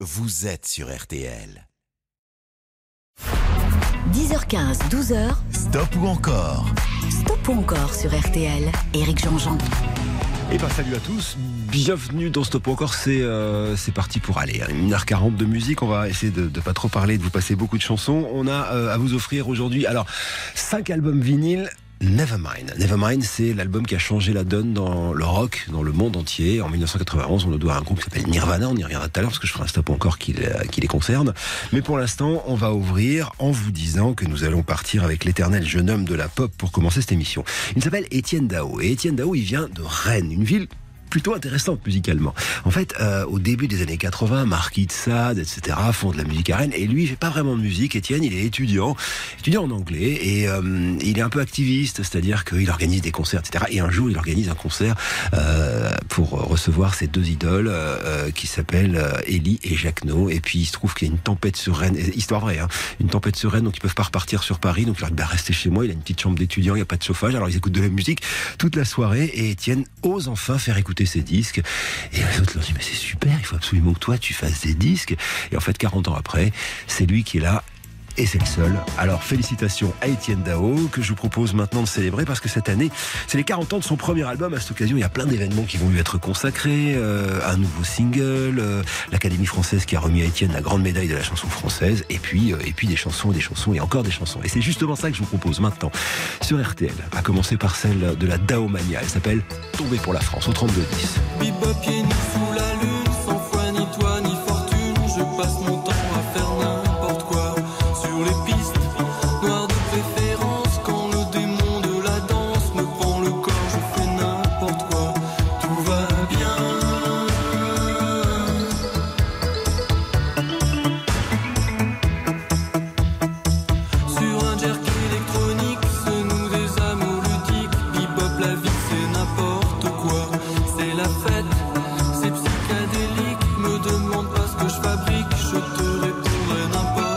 vous êtes sur RTL. 10h15, 12h. Stop ou encore? Stop ou encore sur RTL. Éric Jean-Jean. Et ben salut à tous, bienvenue dans Stop ou encore, c'est euh, c'est parti pour aller. 1h40 de musique, on va essayer de, ne pas trop parler, de vous passer beaucoup de chansons. On a euh, à vous offrir aujourd'hui, alors 5 albums vinyles Nevermind. Nevermind, c'est l'album qui a changé la donne dans le rock, dans le monde entier. En 1991, on le doit à un groupe qui s'appelle Nirvana. On y reviendra tout à l'heure parce que je ferai un stop encore qui, les concerne. Mais pour l'instant, on va ouvrir en vous disant que nous allons partir avec l'éternel jeune homme de la pop pour commencer cette émission. Il s'appelle Étienne Dao. Et Étienne Dao, il vient de Rennes, une ville plutôt intéressante musicalement. En fait, euh, au début des années 80, Marquis de Sade, etc., font de la musique à Rennes. Et lui, il fait pas vraiment de musique. Étienne, il est étudiant, étudiant en anglais, et euh, il est un peu activiste, c'est-à-dire qu'il organise des concerts, etc. Et un jour, il organise un concert euh, pour recevoir ses deux idoles, euh, qui s'appellent Ellie et Jacquenot. Et puis, il se trouve qu'il y a une tempête sur Rennes, histoire vraie, hein, une tempête sur Rennes, donc ils peuvent pas repartir sur Paris. Donc il leur dit, bah, chez moi. Il a une petite chambre d'étudiant, il n'y a pas de chauffage. Alors ils écoutent de la musique toute la soirée, et Étienne ose enfin faire écouter ses disques. Et les autres leur disent, mais c'est super, il faut absolument que toi tu fasses des disques. Et en fait, 40 ans après, c'est lui qui est là et c'est le seul. Alors félicitations à Étienne Dao que je vous propose maintenant de célébrer parce que cette année c'est les 40 ans de son premier album. À cette occasion il y a plein d'événements qui vont lui être consacrés, euh, un nouveau single, euh, l'Académie française qui a remis à Étienne la grande médaille de la chanson française et puis euh, et puis des chansons, des chansons et encore des chansons. Et c'est justement ça que je vous propose maintenant sur RTL. À commencer par celle de la Daomania. Elle s'appelle Tomber pour la France au 32 10. Je te répondrai n'importe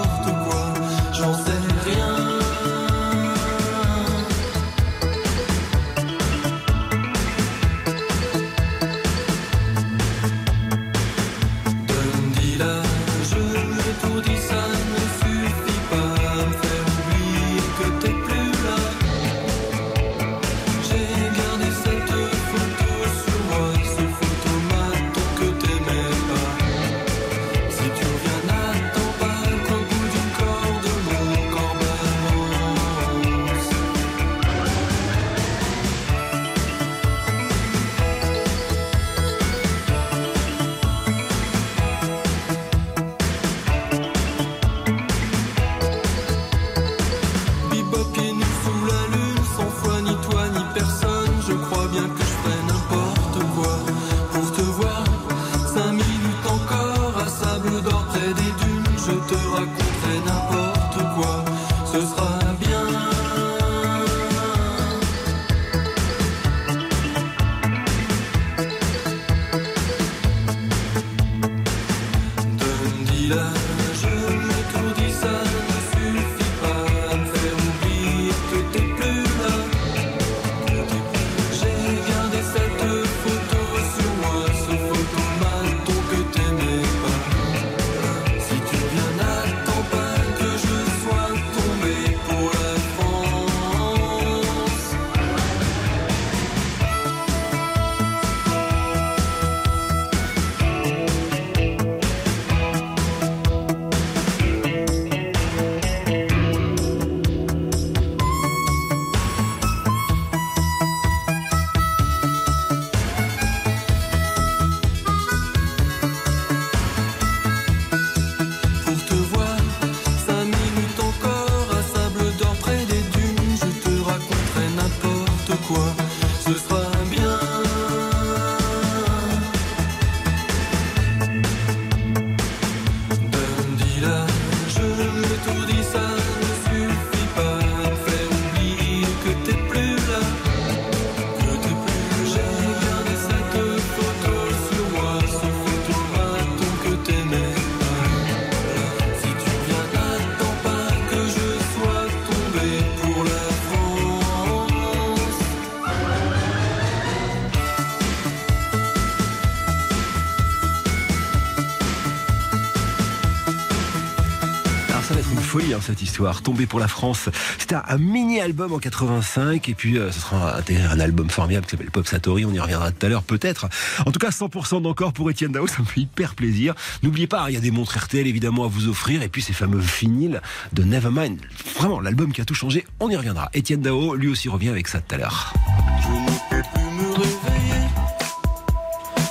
cette histoire, tombée pour la France. C'était un, un mini-album en 85 et puis euh, ce sera un, un album formidable qui s'appelle Pop Satori, on y reviendra tout à l'heure peut-être. En tout cas 100% d'encore pour Étienne Dao, ça me fait hyper plaisir. N'oubliez pas, il y a des montres RTL évidemment à vous offrir et puis ces fameux vinyles de Nevermind. Vraiment l'album qui a tout changé, on y reviendra. Étienne Dao lui aussi revient avec ça tout à l'heure.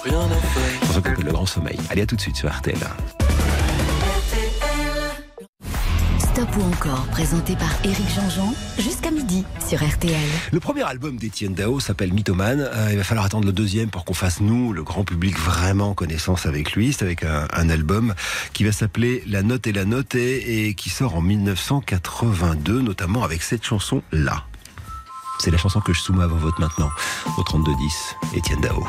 Rien à faire. Le Grand Sommeil. Allez à tout de suite sur RTL. Stop ou encore, présenté par Éric Jean-Jean, jusqu'à midi sur RTL. Le premier album d'Étienne Dao s'appelle Mythomane. Euh, il va falloir attendre le deuxième pour qu'on fasse, nous, le grand public, vraiment connaissance avec lui. C'est avec un, un album qui va s'appeler La Note et la Note et, et qui sort en 1982, notamment avec cette chanson-là. C'est la chanson que je soumets à vos votes maintenant, au 3210, Étienne Dao.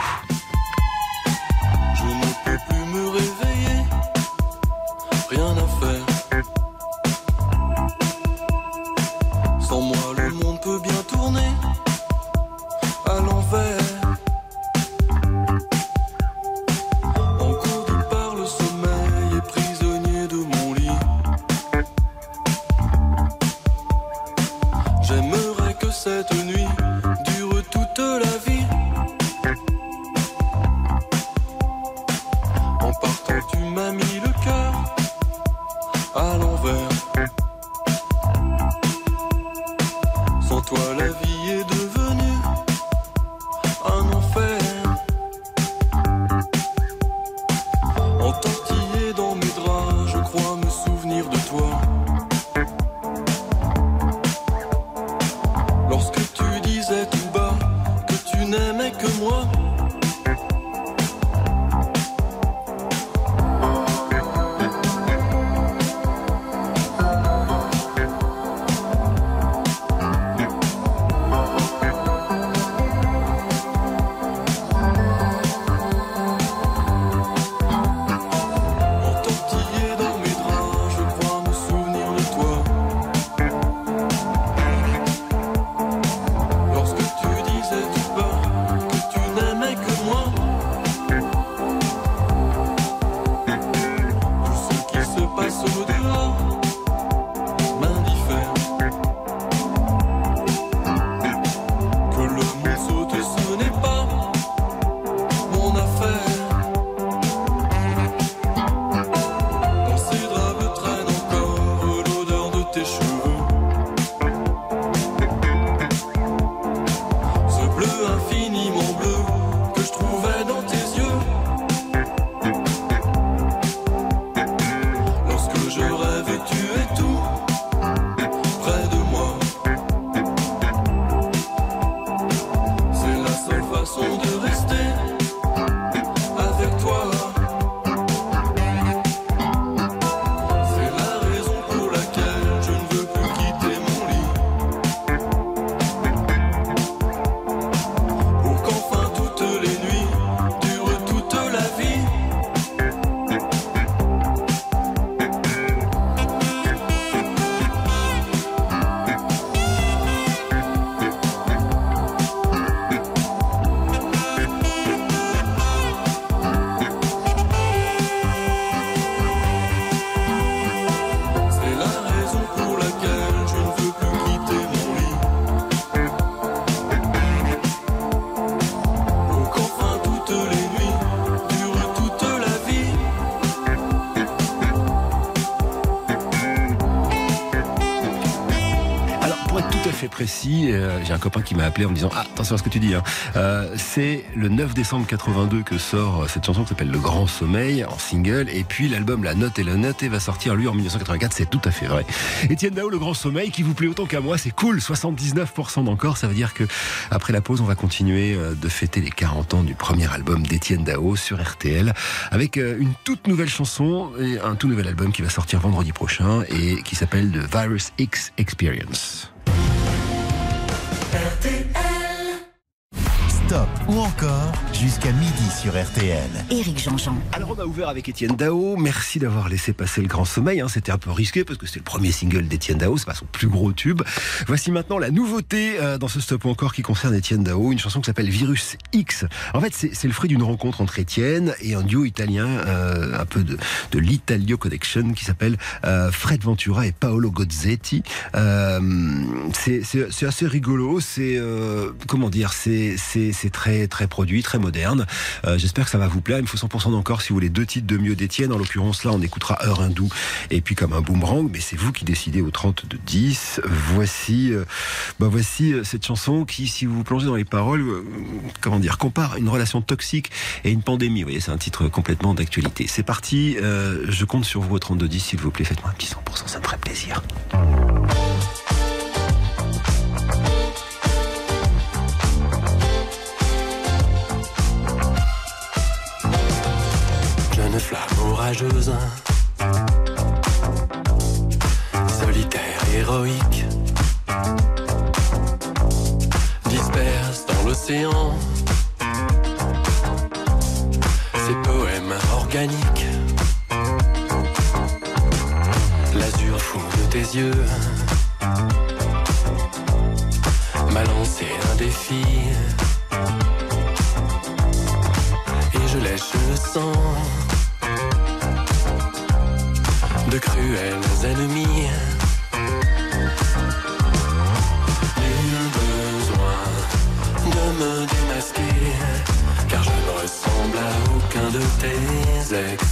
Fait précis, euh, j'ai un copain qui m'a appelé en me disant Ah, attention à ce que tu dis. Hein. Euh, c'est le 9 décembre 82 que sort euh, cette chanson qui s'appelle Le Grand Sommeil en single. Et puis l'album La Note et la Note va sortir lui en 1984. C'est tout à fait vrai. Étienne Dao, Le Grand Sommeil, qui vous plaît autant qu'à moi, c'est cool. 79% d'encore. Ça veut dire que après la pause, on va continuer euh, de fêter les 40 ans du premier album d'Étienne Dao sur RTL avec une toute nouvelle chanson et un tout nouvel album qui va sortir vendredi prochain et qui s'appelle The Virus X Experience. RTL. Stop ou encore jusqu'à midi sur RTL. Éric Jean-Jean. Alors on a ouvert avec Étienne Dao. Merci d'avoir laissé passer le grand sommeil. hein. C'était un peu risqué parce que c'était le premier single d'Étienne Dao. C'est pas son plus gros tube. Voici maintenant la nouveauté euh, dans ce stop ou encore qui concerne Étienne Dao. Une chanson qui s'appelle Virus X. En fait, c'est c'est le fruit d'une rencontre entre Étienne et un duo italien, euh, un peu de, de l'Italio Connection qui s'appelle euh, Fred Ventura et Paolo Gozzetti. Euh, c'est c'est- c'est assez rigolo. C'est euh, comment dire C'est c'est très très produit, très moderne. Euh, J'espère que ça va vous plaire. Il me faut 100% d'encore si vous voulez deux titres de mieux d'Étienne. En l'occurrence, là, on écoutera Heure Hindou et puis comme un boomerang. Mais c'est vous qui décidez au 30 de 10. Voici, euh, bah voici euh, cette chanson qui, si vous vous plongez dans les paroles, comment dire, compare une relation toxique et une pandémie. Vous voyez, c'est un titre complètement d'actualité. C'est parti. je compte sur vous au 32 10, s'il vous plaît. Faites-moi un petit 100%, ça me ferait plaisir. Flamme orageuse, solitaire, héroïque, disperse dans l'océan. Ses poèmes organiques. L'azur fou de tes yeux. M'a lancé un défi. Et je lèche le sang de cruels ennemis. Nul besoin de me démasquer, car je ne ressemble à aucun de tes ex.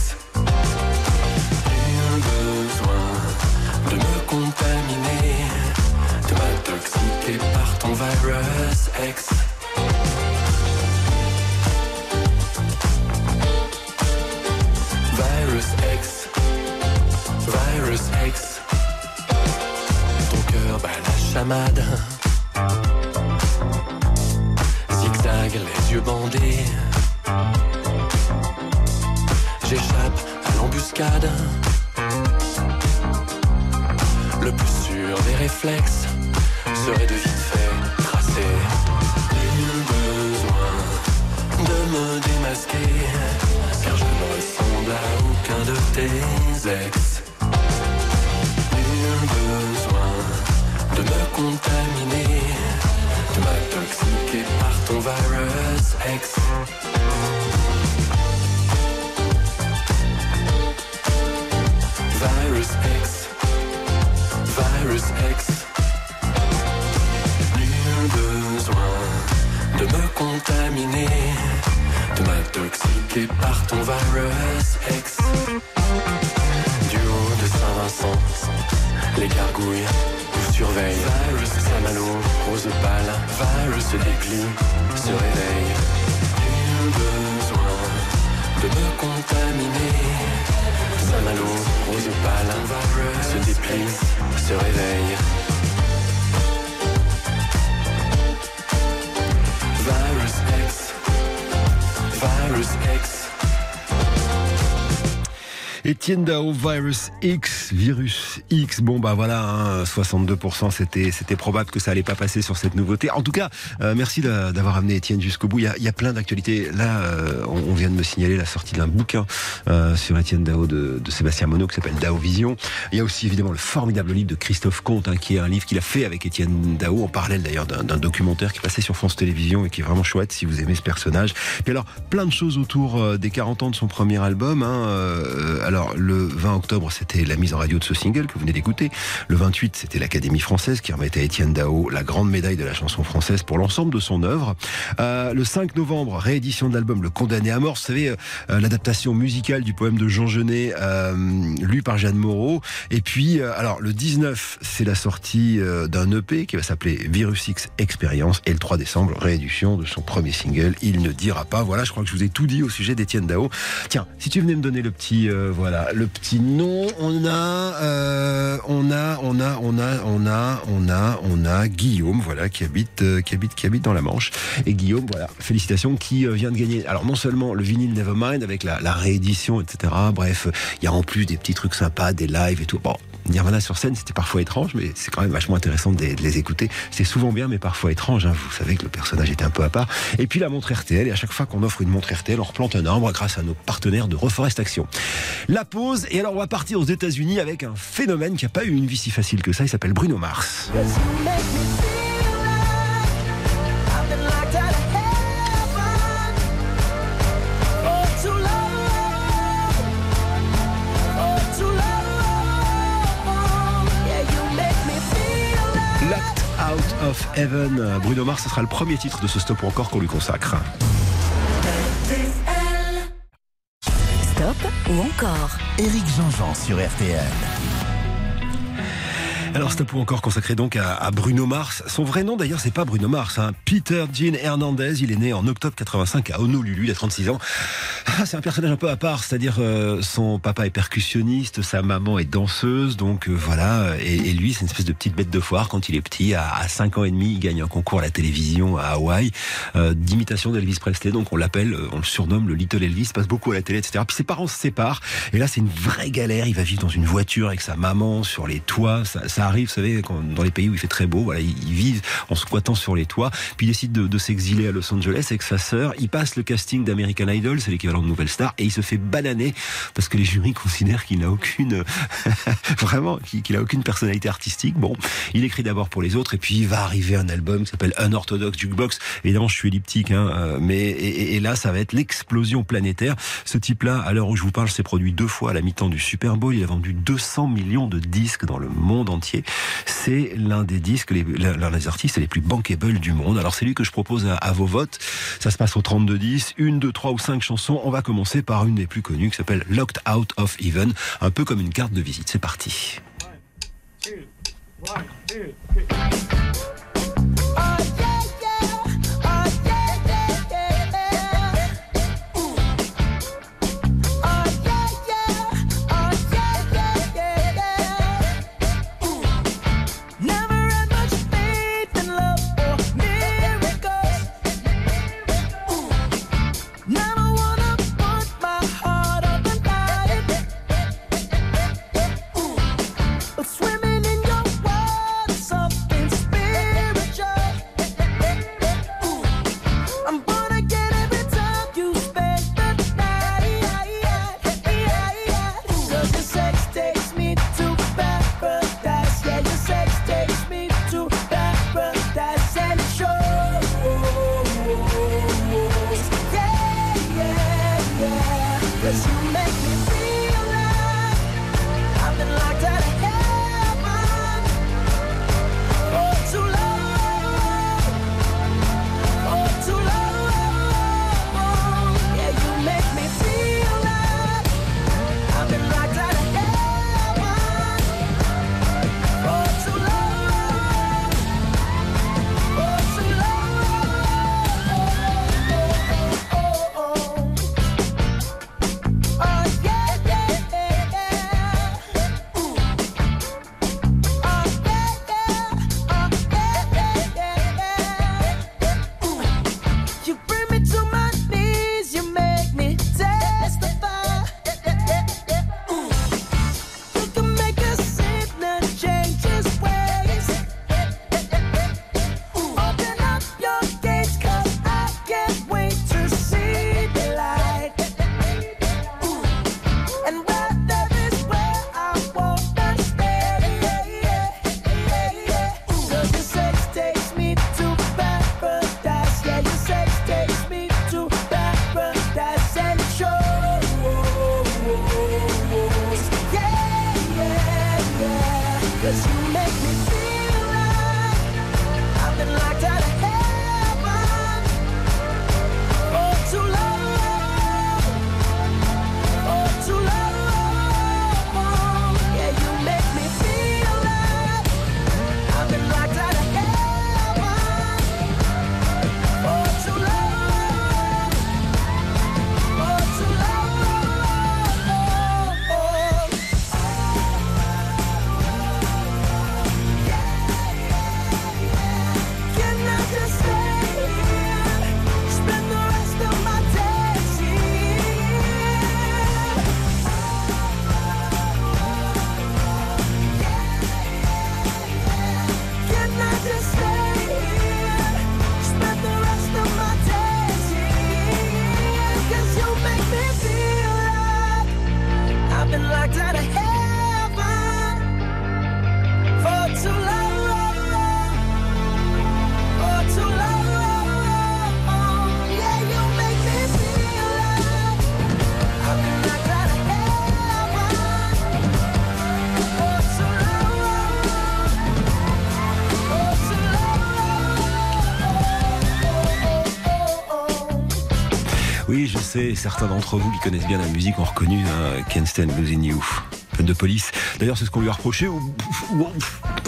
Étienne Dao, Virus X, Virus X. Bon, bah voilà, hein, 62%, c'était, c'était probable que ça allait pas passer sur cette nouveauté. En tout cas, euh, merci d'a- d'avoir amené Étienne jusqu'au bout. Il y a, il y a plein d'actualités. Là, euh, on, vient de me signaler la sortie d'un bouquin euh, sur Étienne Dao de, de Sébastien Monod qui s'appelle Dao Vision. Il y a aussi évidemment le formidable livre de Christophe Comte, hein, qui est un livre qu'il a fait avec Étienne Dao, en parallèle d'ailleurs d'un, documentaire qui passé sur France Télévisions et qui est vraiment chouette si vous aimez ce personnage. Puis alors, plein de choses autour euh, des 40 ans de son premier album. Hein, euh, alors, le 20 octobre, c'était la mise en radio de ce single que vous venez d'écouter. Le 28, c'était l'Académie française qui remettait à Étienne Dao la grande médaille de la chanson française pour l'ensemble de son œuvre. Euh, le 5 novembre, réédition de l'album Le Condamné à mort. Vous savez, euh, l'adaptation musicale du poème de Jean Genet, euh, lu par Jeanne Moreau. Et puis, alors, le 19, c'est la sortie d'un EP qui va s'appeler Virus X Experience. Et le 3 décembre, réédition de son premier single, Il ne dira pas. Voilà, je crois que je vous ai tout dit au sujet d'Étienne Dao. Tiens, si tu venais me donner le petit, voilà, le petit nom, on a, euh, on a, on a, on a, on a, on a, on a Guillaume, voilà, qui habite, euh, qui habite, qui habite dans la Manche. Et Guillaume, voilà, félicitations, qui euh, vient de gagner. Alors non seulement le vinyle Nevermind avec la, la réédition, etc. Bref, il y a en plus des petits trucs sympas, des lives et tout. Bon, Nirvana sur scène, c'était parfois étrange, mais c'est quand même vachement intéressant de, les écouter. C'est souvent bien, mais parfois étrange. Hein. Vous savez que le personnage était un peu à part. Et puis la montre RTL, et à chaque fois qu'on offre une montre RTL, on replante un arbre grâce à nos partenaires de Reforestation. La pause, et alors on va partir aux États-Unis avec un phénomène qui n'a pas eu une vie si facile que ça. Il s'appelle Bruno Mars. Of Heaven. Bruno Mars, ce sera le premier titre de ce stop ou encore qu'on lui consacre. Stop ou encore? Éric Jean-Jean sur RTL. Alors stop ou encore consacré donc à, Bruno Mars. Son vrai nom d'ailleurs c'est pas Bruno Mars, hein. Peter Jean Hernandez. Il est né en octobre 85 à Honolulu, il a 36 ans. Ah, c'est un personnage un peu à part, c'est-à-dire euh, son papa est percussionniste, sa maman est danseuse, donc euh, voilà. Et, lui, c'est une espèce de petite bête de foire quand il est petit. À, à 5 ans et demi, il gagne un concours à la télévision à Hawaï euh, d'imitation d'Elvis Presley. Donc on l'appelle, on le surnomme le Little Elvis. Il passe beaucoup à la télé, etc. Puis ses parents se séparent. Et là, c'est une vraie galère. Il va vivre dans une voiture avec sa maman sur les toits. Ça, ça arrive, vous savez, dans les pays où il fait très beau. Voilà, ils, vivent en squattant sur les toits. Puis il décide de, de s'exiler à Los Angeles avec sa sœur. Il passe le casting d'American Idol, c'est l'équivalent de Nouvelle Star, et il se fait bananer parce que les jurys considèrent qu'il n'a aucune, vraiment, qu'il a aucune personnalité artistique. Bon, il écrit d'abord pour les autres, et puis il va arriver un album qui s'appelle Unorthodox Jukebox. Évidemment, je suis elliptique, hein, euh, mais et, et, là, ça va être l'explosion planétaire. Ce type-là, à l'heure où je vous parle, s'est produit deux fois à la mi-temps du Super Bowl. Il a vendu 200 millions de disques dans le monde entier. C'est l'un des disques, l'un des artistes les plus bankable du monde. Alors c'est lui que je propose à, à vos votes. Ça se passe au 32-10, une, deux, trois ou cinq chansons. On va commencer par une des plus connues qui s'appelle Locked Out of Even, un peu comme une carte de visite. C'est parti. Je sais, certains d'entre vous qui connaissent bien la musique ont reconnu hein, Can't Stand Losing You de police. D'ailleurs, c'est ce qu'on lui a reproché,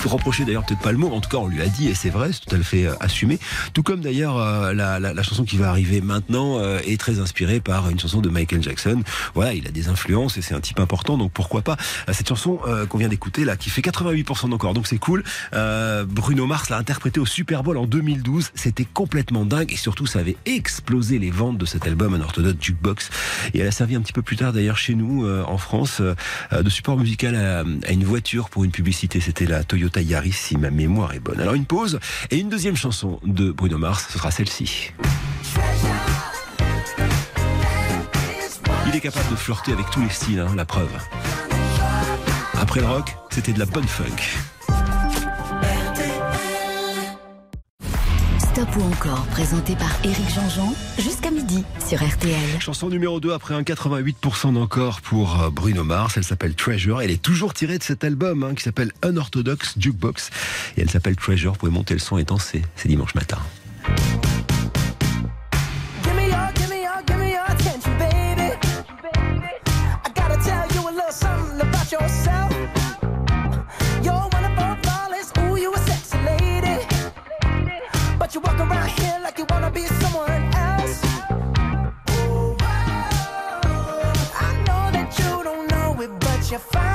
reproché d'ailleurs peut-être pas le mot, en tout cas on lui a dit, et c'est vrai, c'est tout à fait euh, assumé. Tout comme d'ailleurs euh, la, la, la, chanson qui va arriver maintenant euh, est très inspirée par une chanson de Michael Jackson. Voilà, il a des influences et c'est un type important, donc pourquoi pas cette chanson qu'on vient d'écouter là, qui fait 88% encore, donc c'est cool. Bruno Mars l'a interprété au Super Bowl en 2012, c'était complètement dingue et surtout ça avait explosé les ventes de cet album, un orthodoxe jukebox, et elle a servi un petit peu plus tard d'ailleurs chez nous en France de support musical à, une voiture pour une publicité. C'était la Toyota Yaris, si ma mémoire est bonne. Alors une pause et une deuxième chanson de Bruno Mars, ce sera celle-ci. Il est capable de flirter avec tous les styles, hein, la preuve. Après le rock, c'était de la bonne funk. Ou encore, présenté par Éric Jean-Jean, jusqu'à midi sur RTL. Chanson numéro 2 après un 88% d'encore pour euh, Bruno Mars. Elle s'appelle Treasure. Elle est toujours tirée de cet album hein, qui s'appelle Unorthodox Jukebox. Et elle s'appelle Treasure. Vous pouvez monter le son et danser. C'est dimanche matin. your fire.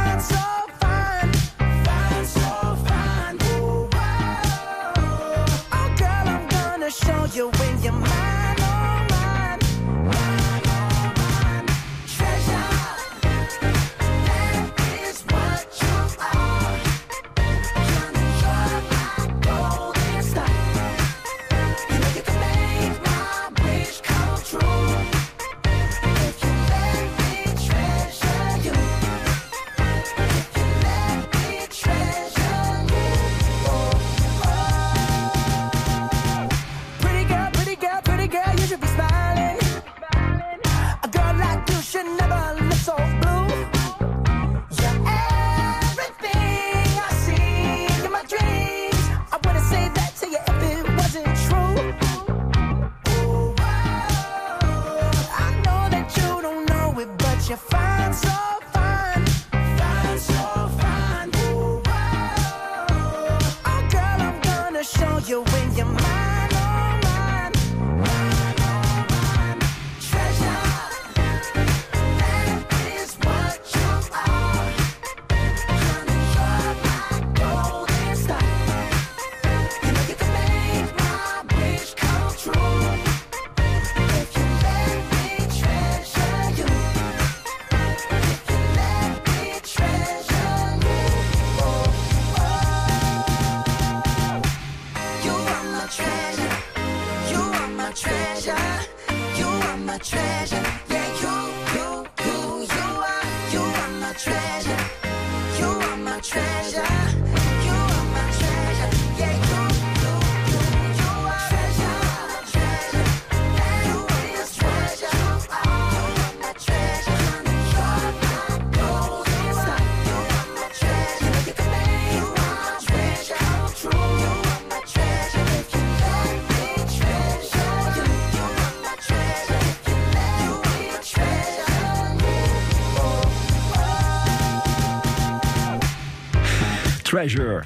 Treasure.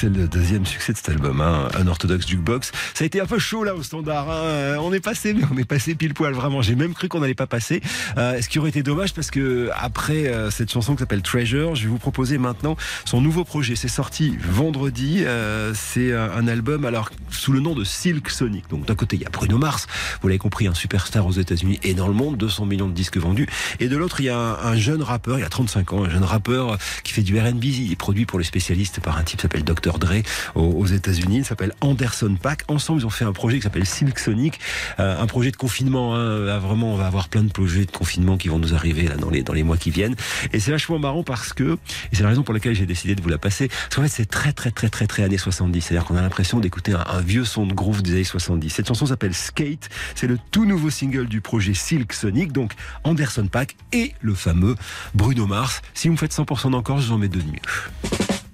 C'est le deuxième succès de cet album, hein, un orthodoxe jukebox. Ça a été un peu chaud là au standard. Hein. Euh, on est passé, mais on est passé pile poil vraiment. J'ai même cru qu'on n'allait pas passer. Euh, ce qui aurait été dommage parce que après euh, cette chanson qui s'appelle Treasure, je vais vous proposer maintenant son nouveau projet. C'est sorti vendredi. Euh, c'est un album alors sous le nom de Silk Sonic. Donc d'un côté il y a Bruno Mars, vous l'avez compris, un superstar aux États-Unis et dans le monde, 200 millions de disques vendus. Et de l'autre il y a un, un, jeune rappeur, il y a 35 ans, un jeune rappeur qui fait du R&B. Il est produit pour les spécialistes par un type qui s'appelle Dr Dre aux, États-Unis. Il s'appelle Anderson Pack. Ensemble, ils ont fait un projet qui s'appelle Silk Sonic, euh, un projet de confinement. Hein. vraiment, on va avoir plein de projets de confinement qui vont nous arriver dans les mois qui viennent. Et c'est vachement marrant parce que, et c'est la raison pour laquelle j'ai décidé de vous la passer, parce qu'en fait, c'est très très très très très années 70. C'est-à-dire qu'on a l'impression d'écouter un, un, vieux son de groove des années 70. Cette chanson s'appelle Skate. C'est le tout nouveau single du projet Silk Sonic. Donc Anderson Pack et le fameux Bruno Mars. Si vous me faites 100% d'encore, je vous en mets deux de mieux.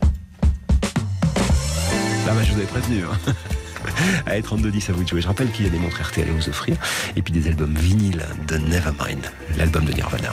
Là, bah, je vous avais prévenu. Hein. Allez, 32-10 à vous de. Je rappelle qu'il y a des montres RTL à vous offrir. Et puis des albums vinyles de Nevermind, l'album de Nirvana.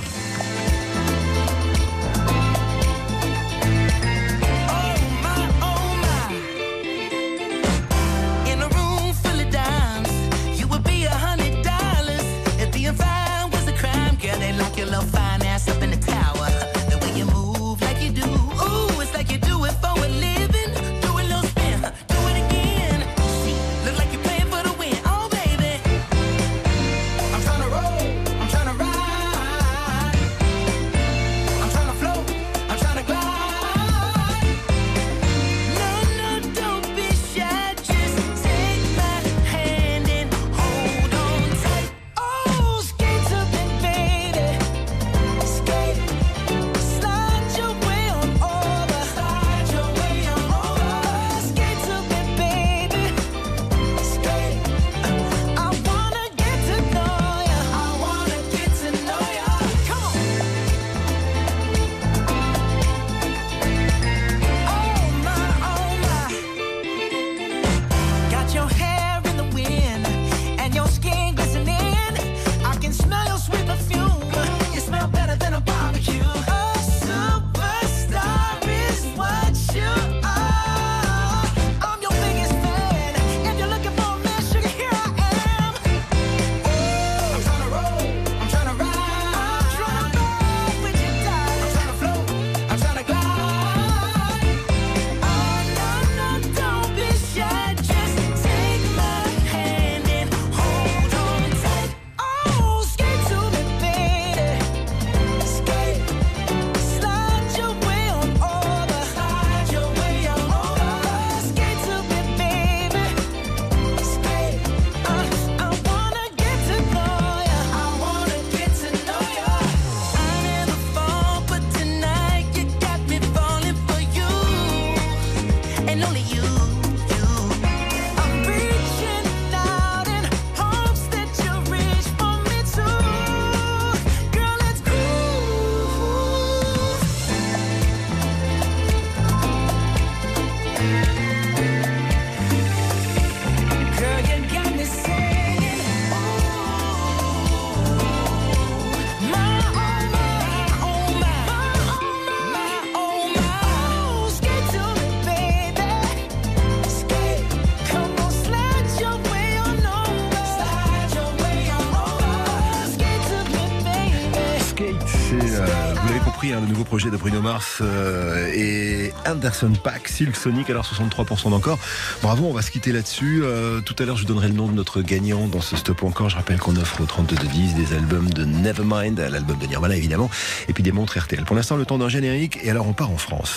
Euh, et Anderson Pack, Silk Sonic, alors 63% d'encore. Bravo, on va se quitter là-dessus. Euh, tout à l'heure, je vous donnerai le nom de notre gagnant dans ce stop encore. Je rappelle qu'on offre au 32 de 10 des albums de Nevermind, l'album de Nirvana évidemment, et puis des montres RTL. Pour l'instant, le temps d'un générique, et alors on part en France.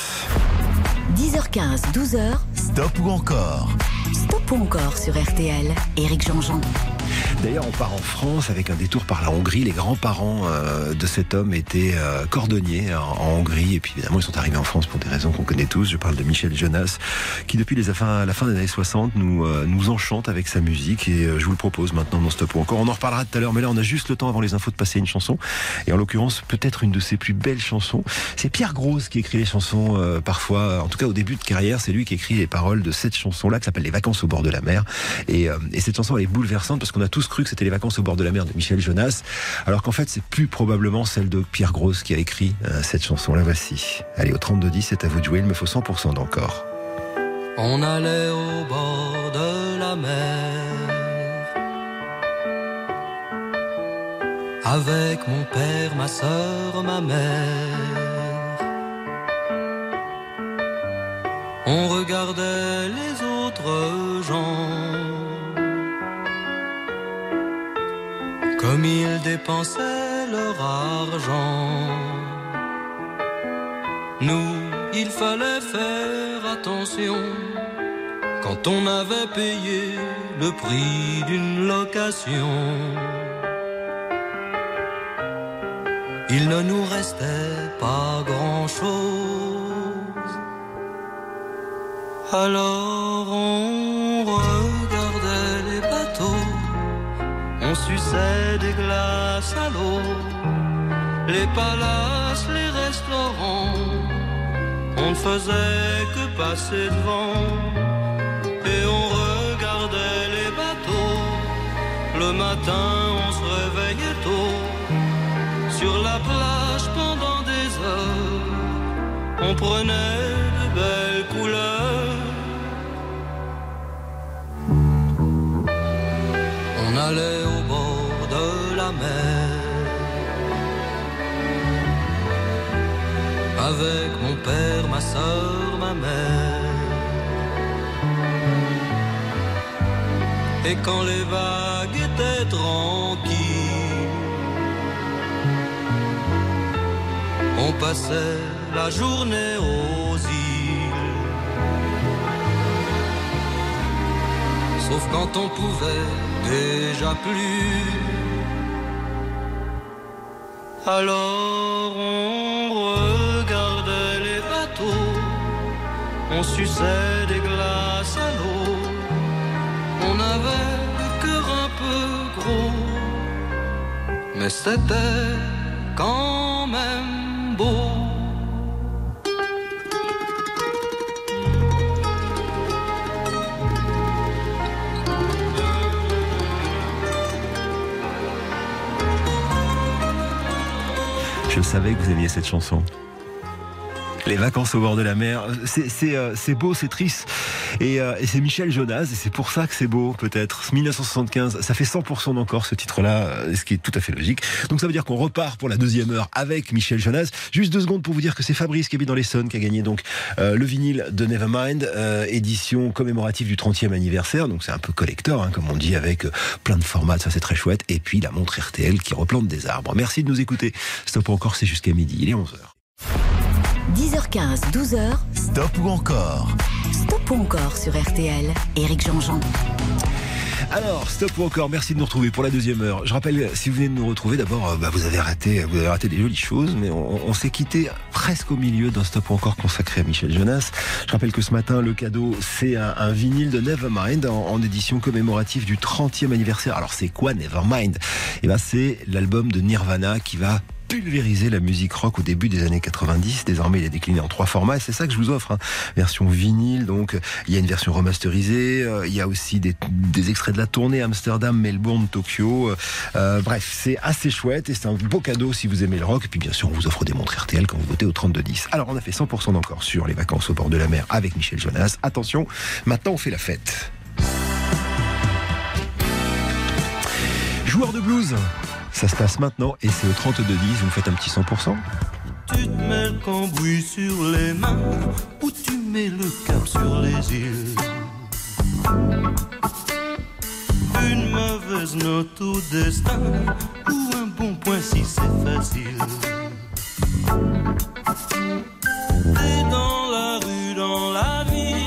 10h15, 12h, Stop ou encore? Stop ou encore sur RTL. Éric Jean-Jean. D'ailleurs, on part en France avec un détour par la Hongrie. Les grands-parents euh, de cet homme étaient euh, cordonniers en, Hongrie. Et puis évidemment, ils sont arrivés en France pour des raisons qu'on connaît tous. Je parle de Michel Jonas, qui depuis les, fin, la fin des années 60 nous, euh, nous enchante avec sa musique. Et je vous le propose maintenant dans Stop ou encore. On en reparlera tout à l'heure, mais là, on a juste le temps avant les infos de passer une chanson. Et en l'occurrence, peut-être une de ses plus belles chansons. C'est Pierre Grosse qui écrit les chansons parfois. En tout cas, au début de carrière, c'est lui qui écrit les paroles de cette chanson-là qui s'appelle Les vacances au bord de la mer. Et, et cette chanson, est bouleversante parce qu'on a tous que c'était les vacances au bord de la mer de Michel Jonas, alors qu'en fait, c'est plus probablement celle de Pierre Grosse qui a écrit euh, cette chanson. La voici. Allez, au 32-10, c'est à vous de jouer. Il me faut 100% d'encore. On allait au bord de la mer avec mon père, ma sœur, ma mère. On regardait les autres gens comme ils dépensaient leur argent. Nous, il fallait faire attention quand on avait payé le prix d'une location. Il ne nous restait pas grand-chose. Alors on suçait des glaces à l'eau, les palaces, les restaurants, on ne faisait que passer devant et on regardait les bateaux. Le matin, on se réveillait tôt. Sur la plage pendant des heures, on prenait de belles couleurs. On allait Avec mon père, ma soeur, ma mère. Et quand les vagues étaient tranquilles, on passait la journée aux îles. Sauf quand on pouvait déjà plus. Alors on on suçait des glaces à l'eau, on avait le cœur un peu gros, mais c'était quand même beau. Je savais que vous aimiez cette chanson. Les vacances au bord de la mer, c'est euh, beau, c'est triste. Et, euh, et c'est Michel Jonas, et c'est pour ça que c'est beau, peut-être. 1975, ça fait 100% d'encore ce titre-là, euh, ce qui est tout à fait logique. Donc ça veut dire qu'on repart pour la deuxième heure avec Michel Jonas. Juste deux secondes pour vous dire que c'est Fabrice qui habite dans l'Essonne qui a gagné donc euh, le vinyle de Nevermind, euh, édition commémorative du 30e anniversaire. Donc c'est un peu collector, hein, comme on dit, avec plein de formats, ça c'est très chouette. Et puis la montre RTL qui replante des arbres. Merci de nous écouter. Stop encore, c'est jusqu'à midi, il est 11h. 10h15, 12h, Stop ou encore Stop ou encore sur RTL. Éric Jean-Jean. Alors, stop ou encore, merci de nous retrouver pour la deuxième heure. Je rappelle, si vous venez de nous retrouver, d'abord, euh, bah, vous avez raté, vous avez raté des jolies choses, mais on, on s'est quitté presque au milieu d'un stop ou encore consacré à Michel Jonas. Je rappelle que ce matin, le cadeau, c'est un, un vinyle de Nevermind en, en édition commémorative du 30e anniversaire. Alors, c'est quoi Nevermind? Eh ben, c'est l'album de Nirvana qui va pulvériser la musique rock au début des années 90. Désormais, il est décliné en trois formats et c'est ça que je vous offre. hein. Version vinyle, donc il y a une version remasterisée, euh, il y a aussi des, des extraits de la tournée Amsterdam, Melbourne, Tokyo. euh, euh, bref, c'est assez chouette et c'est un beau cadeau si vous aimez le rock. Et puis bien sûr, on vous offre des montres RTL quand vous votez au 3210. Alors, on a fait 100% d'encore sur les vacances au bord de la mer avec Michel Jonas. Attention, maintenant on fait la fête. Joueur de blues, ça se passe maintenant et c'est au 3210. Vous me faites un petit 100%. Tu te mets le cambouis sur les mains ou tu mets le cap sur les îles. Une mauvaise note au destin ou un bon point si c'est facile. T'es dans la rue, dans la ville,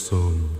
soul.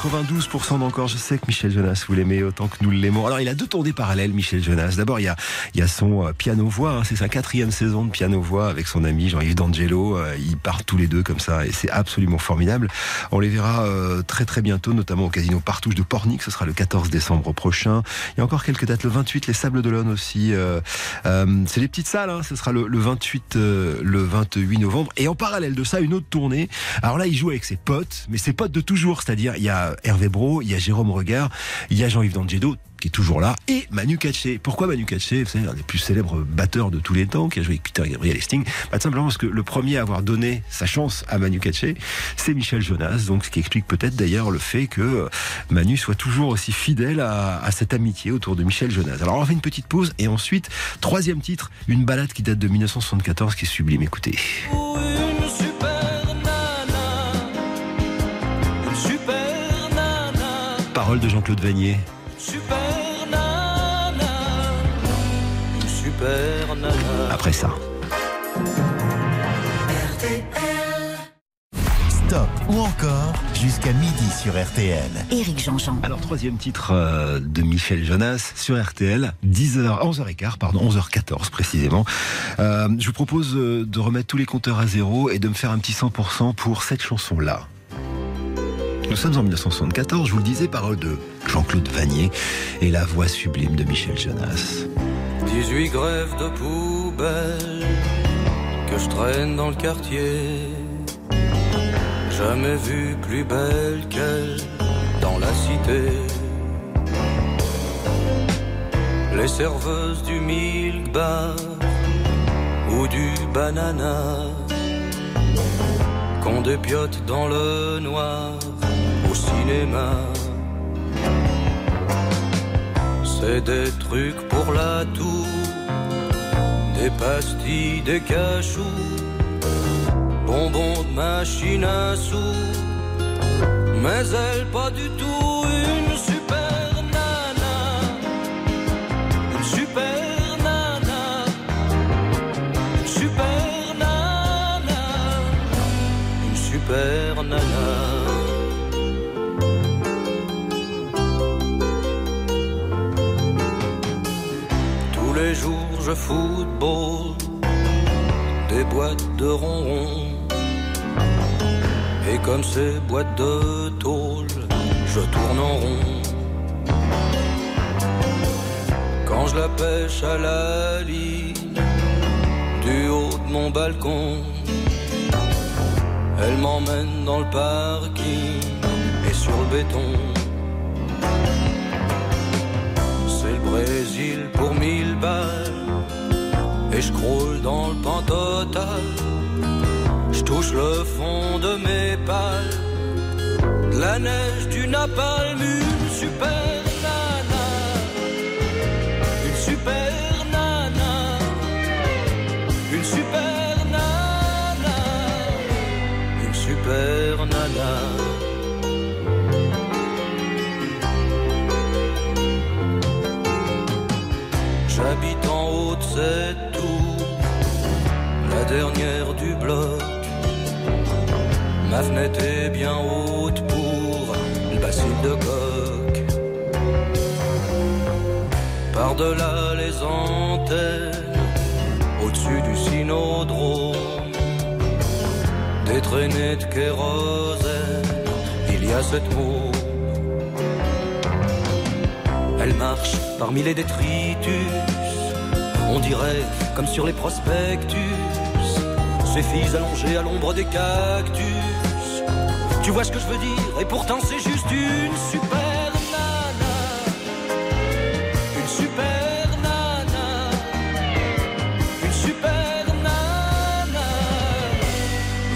92% d'encore. Je sais que Michel Jonas, vous l'aimez autant que nous l'aimons. Alors, il a deux tournées parallèles, Michel Jonas. D'abord, il y a, il y a son euh, piano-voix. hein. C'est sa quatrième saison de piano-voix avec son ami Jean-Yves D'Angelo. Euh, Ils partent tous les deux comme ça et c'est absolument formidable. On les verra euh, très très bientôt, notamment au Casino Partouche de Pornic. Ce sera le 14 décembre prochain. Il y a encore quelques dates. Le 28, les Sables d'Olonne aussi. Euh, euh, c'est les petites salles. hein. Ce sera le, le 28, euh, le 28 novembre. Et en parallèle de ça, une autre tournée. Alors là, il joue avec ses potes, mais ses potes de toujours. C'est-à-dire, il y a Hervé Bro, il y a Jérôme Regard, il y a Jean-Yves D'Angelo qui est toujours là, et Manu Katché. Pourquoi Manu Katché? C'est un des plus célèbres batteurs de tous les temps, qui a joué avec Peter Gabriel et Sting. Bah, simplement parce que le premier à avoir donné sa chance à Manu Katché, c'est Michel Jonas. Donc, ce qui explique peut-être d'ailleurs le fait que euh, Manu soit toujours aussi fidèle à, cette amitié autour de Michel Jonas. Alors, on fait une petite pause, et ensuite, troisième titre, une balade qui date de 1974, qui est sublime. Écoutez. Ou nana, Parole de Jean-Claude Vanier. super nana, super nana. Après ça. Stop ou encore jusqu'à midi sur RTL. Éric Jean-Jean. Alors, troisième titre euh, de Michel Jonas sur RTL, 10h, 11h15, pardon, 11h14 précisément. Euh, je vous propose euh, de remettre tous les compteurs à zéro et de me faire un petit 100% pour cette chanson-là. Nous sommes en 1974, je vous le disais, parole de Jean-Claude Vanier et la voix sublime de Michel Jonas. 18 grèves de poubelle que je traîne dans le quartier. Jamais vu plus belle qu'elle dans la cité. Les serveuses du milk bar ou du banana qu'on dépiote dans le noir C'est des trucs pour la toux, des pastilles, des cachous, bonbons de machine à sous. Mais elle, pas du tout une super nana, une super nana, une super nana, une super nana. Je football des boîtes de ronron. Et comme ces boîtes de tôle, je tourne en rond. Quand je la pêche à la ligne, du haut de mon balcon, elle m'emmène dans le parking et sur le béton. C'est le Brésil pour mille balles. Et je croule dans le pan total. Je touche le fond de mes pales. De la neige du napalm, une dernière du bloc. Ma fenêtre est bien haute pour le bacille de coq. Par-delà les antennes, au-dessus du synodrome, des traînées de kérosène, il y a cette mot. Elle marche parmi les détritus On dirait, comme sur les prospectus, ces filles allongées à l'ombre des cactus. Tu vois ce que je veux dire? Et pourtant c'est juste une super nana. Une super nana. Une super nana.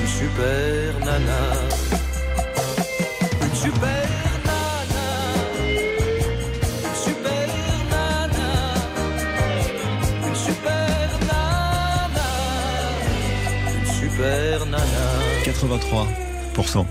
Une super 83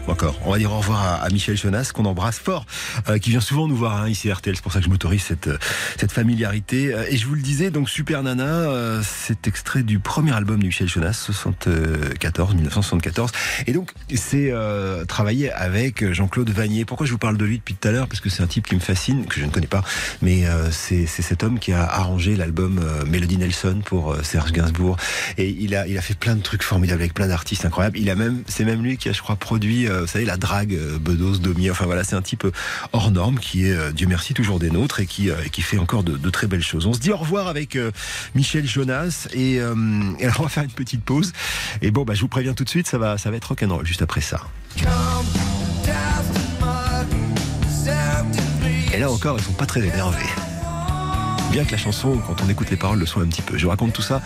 encore. On va dire au revoir à, Michel Jonas, qu'on embrasse fort, euh, qui vient souvent nous voir hein, ici à RTL. C'est pour ça que je m'autorise cette, euh, cette familiarité. Euh, et je vous le disais, donc Super Nana, euh, c'est extrait du premier album de Michel Jonas, 74, 1974. Et donc, c'est euh, travaillé avec Jean-Claude Vanier. Pourquoi je vous parle de lui depuis tout à l'heure? Parce que c'est un type qui me fascine, que je ne connais pas, mais euh, c'est cet homme qui a arrangé l'album euh, Melody Nelson pour euh, Serge Gainsbourg. Et il a, il a fait plein de trucs formidables avec plein d'artistes incroyables. Il a même, c'est même lui qui a, je crois, produit, euh, vous savez, la drague euh, Bedos, Domi. Enfin voilà, c'est un type euh, hors norme qui est, Dieu merci, toujours des nôtres et qui, qui fait encore de, très belles choses. On se dit au revoir avec Michel Jonas et, et alors on va faire une petite pause. Et bon, bah, je vous préviens tout de suite, ça va, ça va être rock'n'roll juste après ça. Et là encore, ils sont pas très énervés. Bien que la chanson, quand on écoute les paroles, le soit un petit peu. Je vous raconte tout ça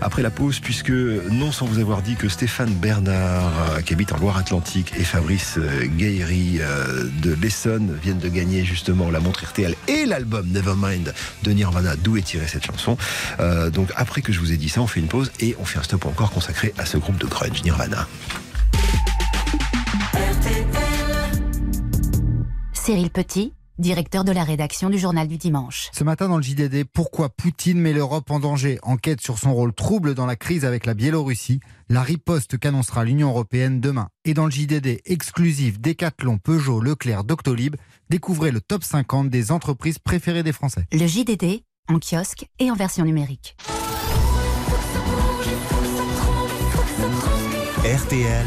après la pause, puisque non sans vous avoir dit que Stéphane Bernard, euh, qui habite en Loire-Atlantique, et Fabrice euh, Guéry euh, de l'Essonne viennent de gagner justement la montre RTL et l'album Nevermind de Nirvana, d'où est tirée cette chanson. Donc après que je vous ai dit ça, on fait une pause et on fait un stop encore consacré à ce groupe de grunge, Nirvana. Cyril Petit, directeur de la rédaction du Journal du Dimanche. Ce matin dans le JDD, pourquoi Poutine met l'Europe en danger? Enquête sur son rôle trouble dans la crise avec la Biélorussie, la riposte qu'annoncera l'Union européenne demain. Et dans le JDD exclusif Decathlon, Peugeot, Leclerc, Doctolib, découvrez le top 50 des entreprises préférées des Français. Le JDD, en kiosque et en version numérique. RTL,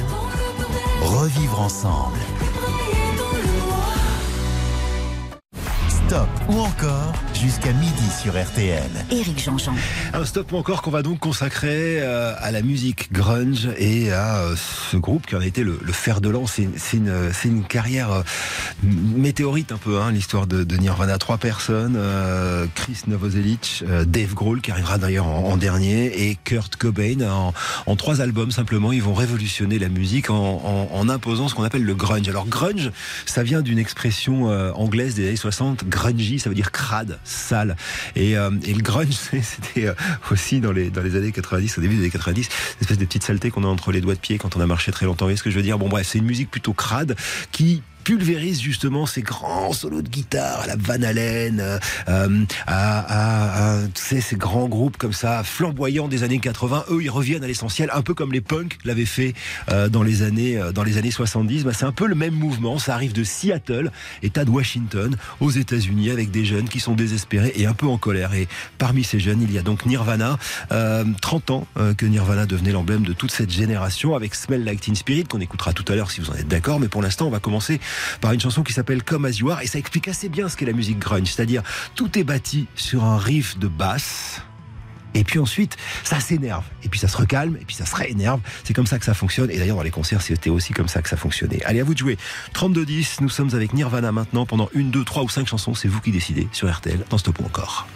revivre ensemble. Stop ou encore jusqu'à midi sur RTL. Éric Jean-Jean. Un stop ou encore qu'on va donc consacrer euh, à la musique grunge et à euh, ce groupe qui en a été le, le fer de lance. C'est une, carrière euh, météorite un peu, hein, l'histoire de, de Nirvana. Trois personnes, euh, Chris Novoselic, euh, Dave Grohl qui arrivera d'ailleurs en, en dernier et Kurt Cobain. En, en trois albums simplement, ils vont révolutionner la musique en, en, en imposant ce qu'on appelle le grunge. Alors grunge, ça vient d'une expression euh, anglaise des années 60, grungy, ça veut dire crade, sale. Et, euh, le grunge, c'était euh, aussi dans les, années 90, au début des années 90, une espèce de petites saletés qu'on a entre les doigts de pied quand on a marché très longtemps. Vous voyez ce que je veux dire? Bon bref, c'est une musique plutôt crade qui pulvérise justement ces grands solos de guitare la Van Halen, euh, euh, à, à- à, ces grands groupes comme ça, flamboyants des années 80. Eux, ils reviennent à l'essentiel, un peu comme les punks l'avaient fait euh, dans les années euh, dans les années 70. Bah, c'est un peu le même mouvement. Ça arrive de Seattle, État de Washington, aux États-Unis, avec des jeunes qui sont désespérés et un peu en colère. Et parmi ces jeunes, il y a donc Nirvana. Euh, 30 ans euh, que Nirvana devenait l'emblème de toute cette génération, avec Smell Like Teen Spirit qu'on écoutera tout à l'heure si vous en êtes d'accord. Mais pour l'instant, on va commencer par une chanson qui s'appelle Come As You Are et ça explique assez bien ce qu'est la musique grunge, c'est-à-dire tout est bâti sur un riff de basse. Et puis ensuite, ça s'énerve. Et puis ça se recalme. Et puis ça se réénerve. C'est comme ça que ça fonctionne. Et d'ailleurs, dans les concerts, c'était aussi comme ça que ça fonctionnait. Allez, à vous de jouer. 32-10, nous sommes avec Nirvana maintenant pendant une, deux, trois ou cinq chansons. C'est vous qui décidez sur RTL dans Stop ou encore.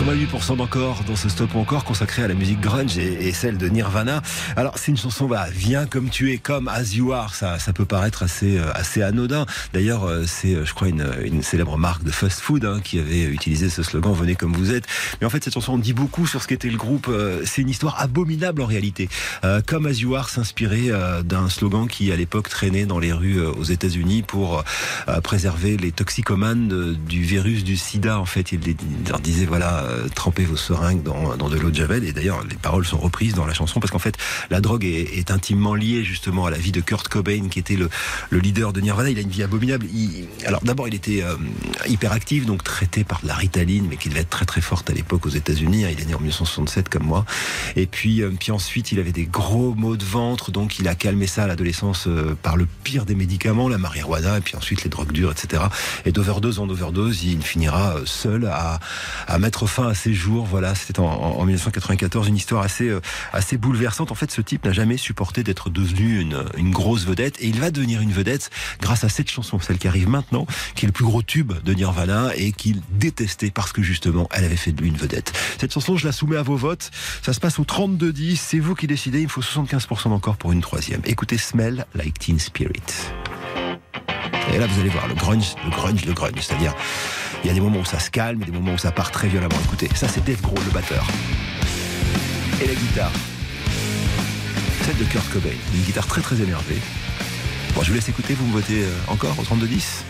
88% d'encore dans ce stop encore consacré à la musique grunge et, celle de Nirvana. Alors c'est une chanson, bah, viens comme tu es, comme as you are. Ça, ça peut paraître assez, euh, assez anodin. D'ailleurs, euh, c'est, euh, je crois, une, une célèbre marque de fast-food hein, qui avait utilisé ce slogan "Venez comme vous êtes". Mais en fait, cette chanson on dit beaucoup sur ce qu'était le groupe. C'est une histoire abominable en réalité. Comme as you are s'inspirait d'un slogan qui à l'époque traînait dans les rues aux États-Unis pour préserver les toxicomanes du virus du sida. En fait, il leur disait voilà, euh, trempez vos seringues dans, de l'eau de javel. Et d'ailleurs, les paroles sont reprises dans la chanson parce qu'en fait, la drogue est, intimement liée justement à la vie de Kurt Cobain, qui était le, le leader de Nirvana. Il a une vie abominable. Alors d'abord, il était euh, hyperactif, donc traité par de la Ritaline, mais qui devait être très très forte à l'époque aux États-Unis. hein. Il est né en 1967 comme moi. Et puis, euh, puis ensuite, il avait des gros maux de ventre, donc il a calmé ça à l'adolescence euh, par le pire des médicaments, la marijuana, et puis ensuite les drogues dures, etc. Et d'overdose en overdose, il finira euh, seul à, à mettre fin à ses jours. Voilà, c'était en, en 1994, une histoire assez, euh, assez bouleversante. En fait, ce type n'a jamais supporté d'être devenu une, une grosse vedette, et il va devenir une vedette grâce à cette chanson, celle qui arrive maintenant, qui est le plus gros tube de Nirvana et qu'il détestait parce que justement, elle avait fait de lui une vedette. Cette chanson, je la soumets à vos votes. Ça se passe au 32-10. C'est vous qui décidez. Il me faut 75% encore pour une troisième. Écoutez Smell Like Teen Spirit. Et là, vous allez voir le grunge, le grunge, le grunge. C'est-à-dire, il y a des moments où ça se calme et des moments où ça part très violemment. Écoutez, ça c'est Dave Grohl, le batteur. Et la guitare. Celle de Kurt Cobain. Une guitare très très énervée. Bon, je vous laisse écouter. Vous me votez euh, encore au 32-10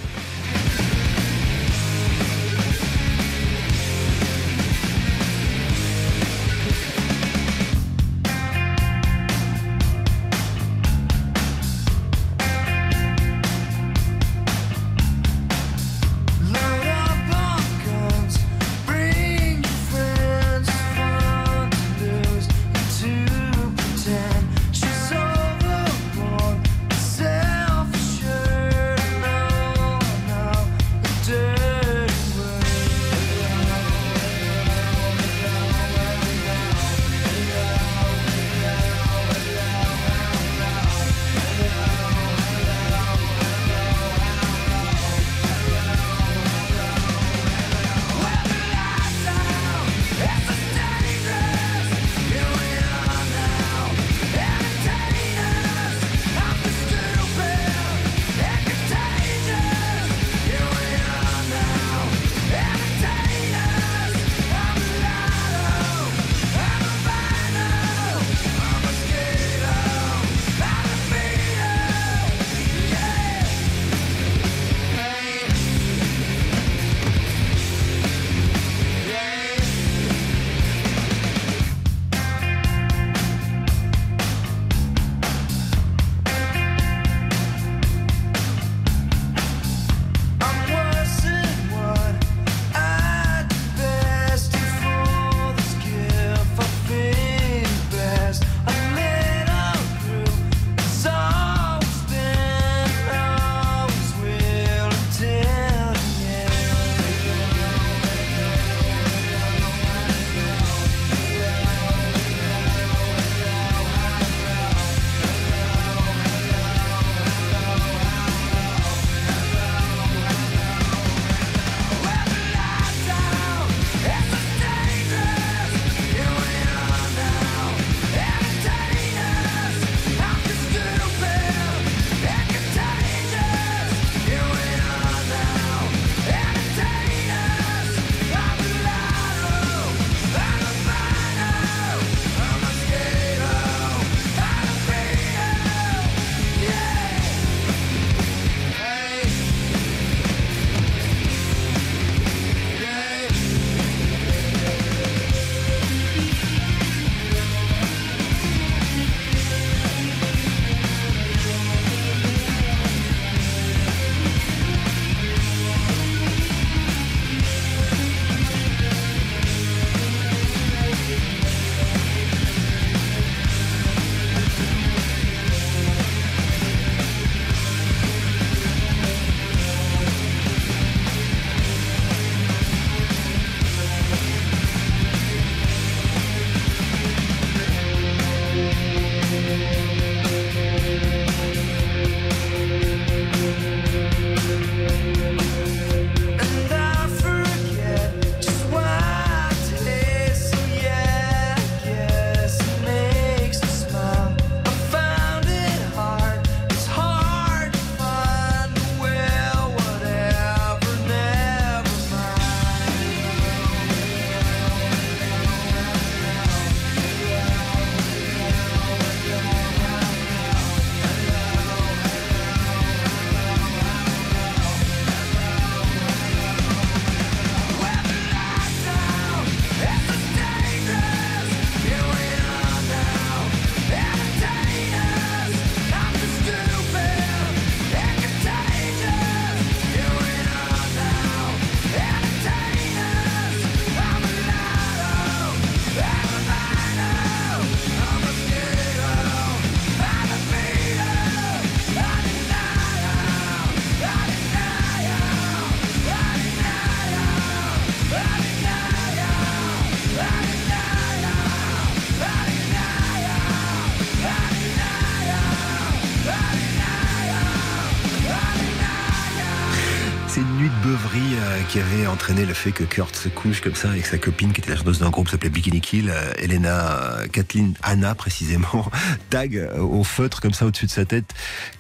qui avait entraîné le fait que Kurt se couche comme ça avec sa copine qui était la chanteuse d'un groupe qui s'appelait Bikini Kill, euh, Elena, euh, Kathleen, Anna précisément, tag euh, au feutre comme ça au-dessus de sa tête.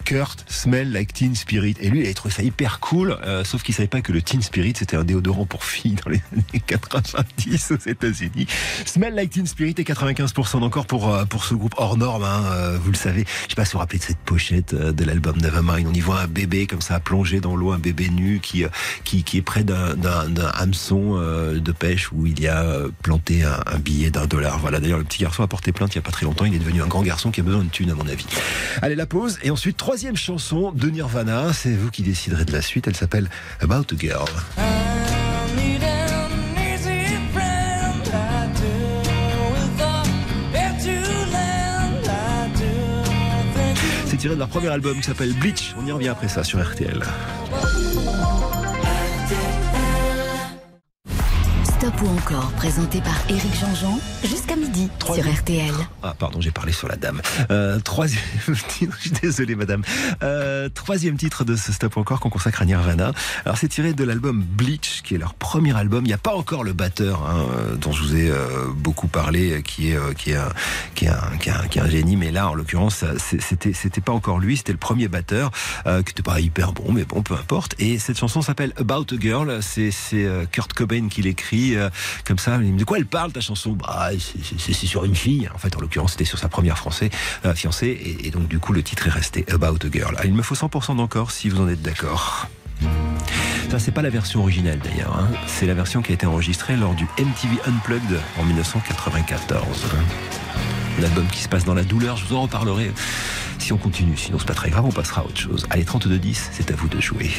Kurt smell like Teen Spirit. Et lui, il a trouvé ça hyper cool, euh, sauf qu'il savait pas que le Teen Spirit c'était un déodorant pour filles dans les années 90 aux États-Unis. Smell like Teen Spirit et 95% d'encore pour euh, pour ce groupe hors norme. hein, euh, vous le savez. Je sais pas si vous vous rappelez de cette pochette euh, de l'album Nevermind. On y voit un bébé comme ça plongé dans l'eau, un bébé nu qui qui, qui est près d'un hameçon de pêche où il y a planté un, un billet d'un dollar. Voilà. D'ailleurs, le petit garçon a porté plainte il y a pas très longtemps. Il est devenu un grand garçon qui a besoin de thunes à mon avis. Allez, la pause et ensuite troisième chanson de Nirvana. C'est vous qui déciderez de la suite. Elle s'appelle About a Girl. C'est tiré de leur premier album qui s'appelle Bleach. On y revient après ça sur RTL. Stop ou encore, présenté par Éric Jean-Jean, jusqu'à midi sur RTL. Ah, pardon, j'ai parlé sur la dame. Euh, troisième titre, je suis désolé, madame. Euh, troisième titre de ce Stop encore qu'on consacre à Nirvana. Alors, c'est tiré de l'album Bleach, qui est leur premier album. Il n'y a pas encore le batteur, hein, euh, dont je vous ai euh, beaucoup parlé, qui est, qui est, un, qui est, un, qui est, un, qui est un génie. Mais là, en l'occurrence, c'était, c'était pas encore lui. C'était le premier batteur, qui n'était pas hyper bon, mais bon, peu importe. Et cette chanson s'appelle About a Girl. C'est, c'est Kurt Cobain qui l'écrit, euh, comme ça. De quoi elle parle, ta chanson? Bah, c'est, sur une fille. En fait, en l'occurrence, c'était sur sa première français, euh, fiancée. Et, et donc, du coup, le titre est resté About a Girl. Ah, il me faut 100% d'encore si vous en êtes d'accord. Ça, c'est pas la version originale d'ailleurs. hein. C'est la version qui a été enregistrée lors du MTV Unplugged en 1994. L'album qui se passe dans la douleur, je vous en reparlerai si on continue. Sinon, c'est pas très grave, on passera à autre chose. Allez, 32-10, c'est à vous de jouer.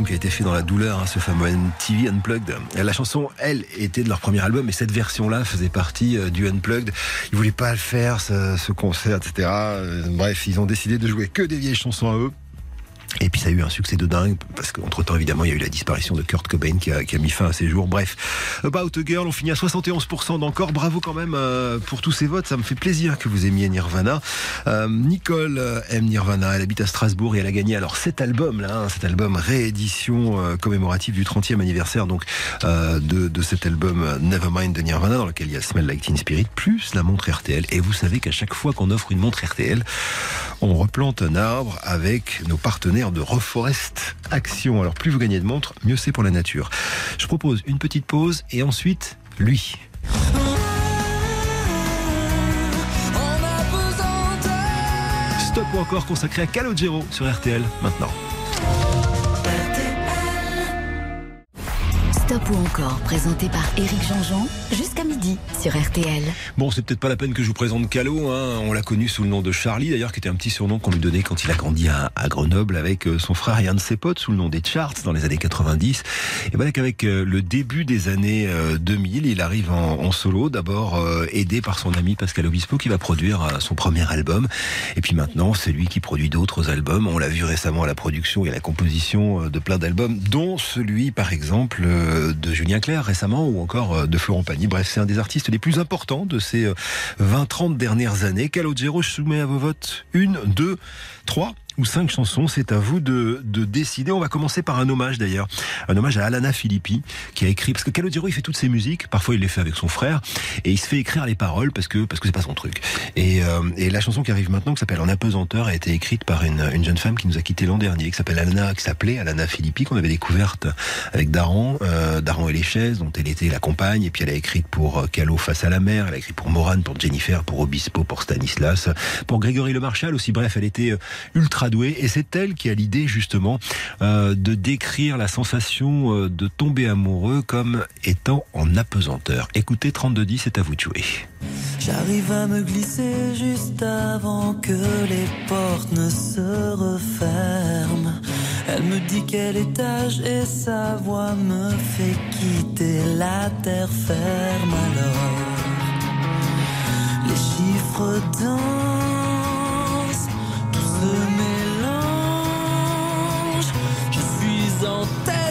Qui a été fait dans la douleur, hein, ce fameux MTV Unplugged. Et La chanson, elle, était de leur premier album, et cette version-là faisait partie euh, du Unplugged. Ils voulaient pas le faire, ce, ce concert, etc. Euh, bref, ils ont décidé de jouer que des vieilles chansons à eux. Et puis ça a eu un succès de dingue, parce qu'entre temps évidemment il y a eu la disparition de Kurt Cobain qui a, qui a mis fin à ses jours. Bref, About a Girl, on finit à 71% d'encore. Bravo quand même euh, pour tous ces votes, ça me fait plaisir que vous aimiez Nirvana. Euh, Nicole euh, aime Nirvana, elle habite à Strasbourg et elle a gagné alors cet album là, hein, cet album réédition commémorative du 30e anniversaire donc de, de cet album Nevermind de Nirvana dans lequel il y a Smell Like Teen Spirit plus la montre RTL. Et vous savez qu'à chaque fois qu'on offre une montre RTL, on replante un arbre avec nos partenaires de Reforest Action. Alors plus vous gagnez de montres, mieux c'est pour la nature. Je propose une petite pause et ensuite lui. Stop ou encore consacré à Calogero sur RTL maintenant. Stop ou encore, présenté par Éric Jean-Jean, jusqu'à midi sur RTL. Bon, c'est peut-être pas la peine que je vous présente Calo. Hein. On l'a connu sous le nom de Charlie, d'ailleurs, qui était un petit surnom qu'on lui donnait quand il a grandi à, Grenoble avec euh, son frère et un de ses potes sous le nom des Charts dans les années 90. Et voilà qu'avec euh, le début des années euh, 2000, il arrive en, solo, d'abord euh, aidé par son ami Pascal Obispo qui va produire euh, son premier album. Et puis maintenant, c'est lui qui produit d'autres albums. On l'a vu récemment à la production et à la composition euh, de plein d'albums, dont celui, par exemple, euh, de Julien Clerc récemment ou encore euh, de Florent Pagny. Bref, c'est un des artistes les plus importants de ces euh, 20-30 dernières années. Calogero, je soumets à vos votes une, deux, trois ou cinq chansons, c'est à vous de, de décider. On va commencer par un hommage d'ailleurs, un hommage à Alana Filippi qui a écrit parce que Calogero il fait toutes ses musiques, parfois il les fait avec son frère et il se fait écrire les paroles parce que parce que c'est pas son truc. Et, euh, et la chanson qui arrive maintenant qui s'appelle En apesanteur a été écrite par une, une jeune femme qui nous a quitté l'an dernier qui s'appelle Alana qui s'appelait Alana Filippi qu'on avait découverte avec Daran, euh, Daran et les chaises dont elle était la compagne et puis elle a écrit pour euh, Calo face à la mer, elle a écrit pour Morane, pour Jennifer, pour Obispo, pour Stanislas, pour Grégory Le Marchal aussi. Bref, elle était euh, ultra douée et c'est elle qui a l'idée justement euh, de décrire la sensation euh, de tomber amoureux comme étant en apesanteur. Écoutez 3210, c'est à vous de jouer. J'arrive à me glisser juste avant que les portes ne se referment. Elle me dit quel étage et sa voix me fait quitter la terre ferme alors. Les chiffres dansent, tout se suis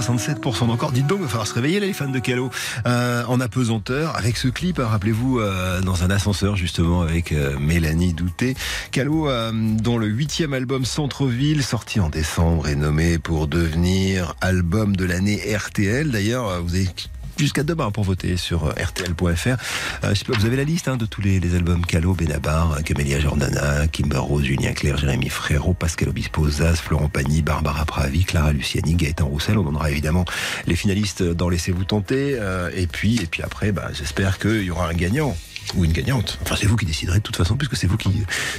67% d'encore. Dites donc, il va falloir se réveiller là, les fans de Calo. Euh, en apesanteur, avec ce clip, hein, rappelez-vous, euh, dans un ascenseur justement avec euh, Mélanie Douté. Calo, dont le huitième album Centre-Ville, sorti en décembre, est nommé pour devenir album de l'année RTL. D'ailleurs, vous avez jusqu'à demain pour voter sur euh, rtl.fr. Euh, pas, vous avez la liste hein, de tous les, albums Calo, Benabar, euh, Camélia Jordana, Kimber Rose, Julien Clerc, Jérémy Frérot, Pascal Obispo, Zaz, Florent Pagny, Barbara Pravi, Clara Luciani, Gaëtan Roussel. On donnera évidemment les finalistes dans Laissez-vous tenter. euh, et puis, et puis après, bah, j'espère qu'il y aura un gagnant ou une gagnante. Enfin, c'est vous qui déciderez de toute façon, puisque c'est vous qui,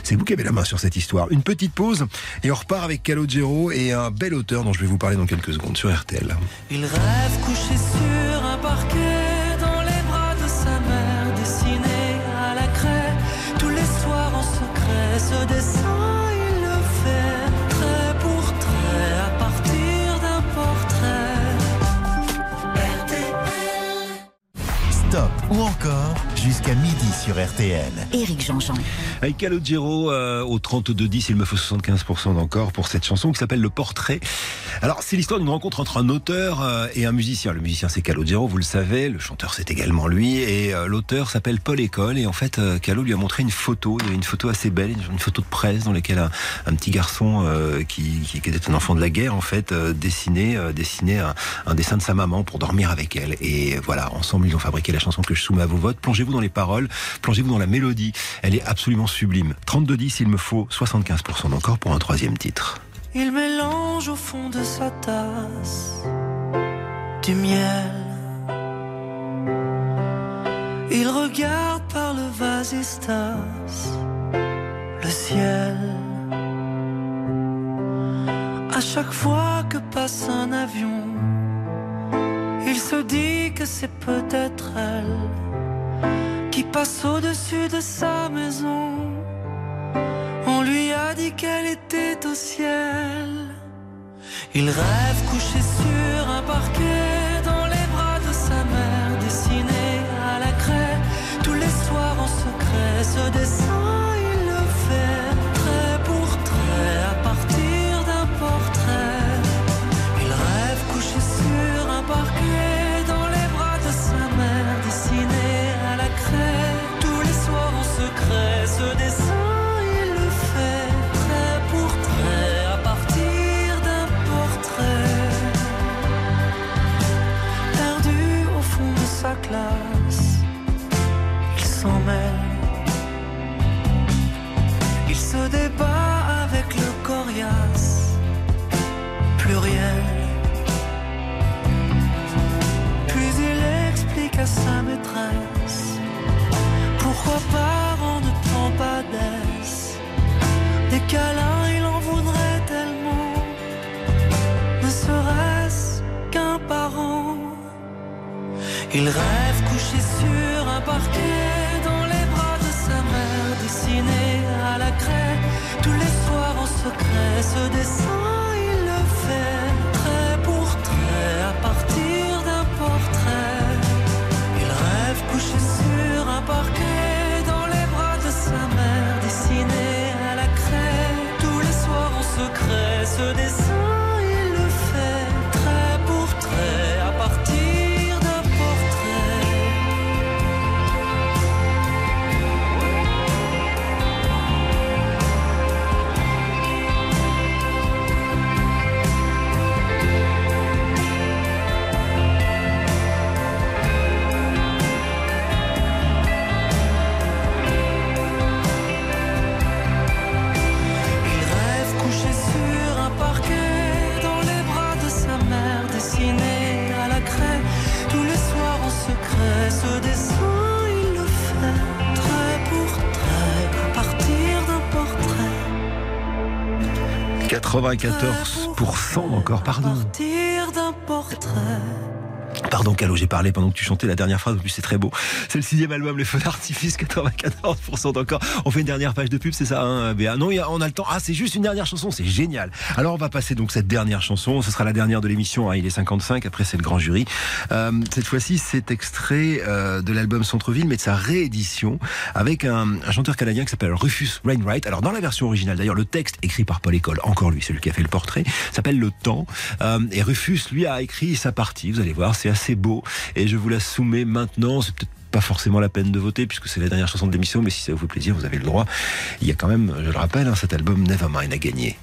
c'est vous qui avez la main sur cette histoire. Une petite pause et on repart avec Calogero et un bel auteur dont je vais vous parler dans quelques secondes sur RTL. Il rêve couché sur un parquet dans les bras de sa mère, dessiné à la craie tous les soirs en secret. Ce dessin, il le fait trait pour trait à partir d'un portrait. Stop ou encore jusqu'à midi sur RTL. Éric Jean-Jean. Avec Calogero euh, au 32-10, il me faut 75% d'encore pour cette chanson qui s'appelle Le Portrait. Alors, c'est l'histoire d'une rencontre entre un auteur euh, et un musicien. Le musicien, c'est Calogero, vous le savez. Le chanteur, c'est également lui. Et euh, l'auteur s'appelle Paul École. Et en fait, euh, Calo lui a montré une photo. Il y avait une photo assez belle, une, une photo de presse dans laquelle un, un petit garçon euh, qui, qui, qui était un enfant de la guerre, en fait, euh, dessinait, euh, dessinait un, un dessin de sa maman pour dormir avec elle. Et voilà, ensemble, ils ont fabriqué la chanson que je soumets à vos votes. Plongez-vous les paroles, plongez-vous dans la mélodie. Elle est absolument sublime. 32-10, il me faut 75% d'encore pour un troisième titre. Il mélange au fond de sa tasse du miel. Il regarde par le vasistas le ciel. À chaque fois que passe un avion, il se dit que c'est peut-être elle qui passe au-dessus de sa maison. On lui a dit qu'elle était au ciel. Il rêve couché sur un parquet dans les bras de sa mère, dessiné à la craie tous les soirs en secret. Ce Il rêve couché sur un parquet dans les bras de sa mère, dessiné à la craie tous les soirs en secret. Ce dessin, 94% encore, pardon. Pardon Calo, j'ai parlé pendant que tu chantais la dernière phrase, en plus c'est très beau. C'est le sixième album, Les Feux d'artifice, 94% d'encore. On fait une dernière page de pub, c'est ça hein, Non, on a le temps. Ah, c'est juste une dernière chanson, c'est génial. Alors on va passer donc cette dernière chanson, ce sera la dernière de l'émission, hein, il est 55, après c'est le grand jury. Euh, cette fois-ci, c'est extrait euh, de l'album Centre-Ville, mais de sa réédition, avec un, chanteur canadien qui s'appelle Rufus Wainwright. Alors dans la version originale, d'ailleurs, le texte écrit par Paul École, encore lui, c'est lui qui a fait le portrait, s'appelle Le Temps. Euh, et Rufus, lui, a écrit sa partie, vous allez voir, c'est assez Et je vous la soumets maintenant, c'est peut-être pas forcément la peine de voter puisque c'est la dernière chanson de l'émission, mais si ça vous fait plaisir, vous avez le droit. Il y a quand même, je le rappelle, hein, cet album Nevermind a gagné.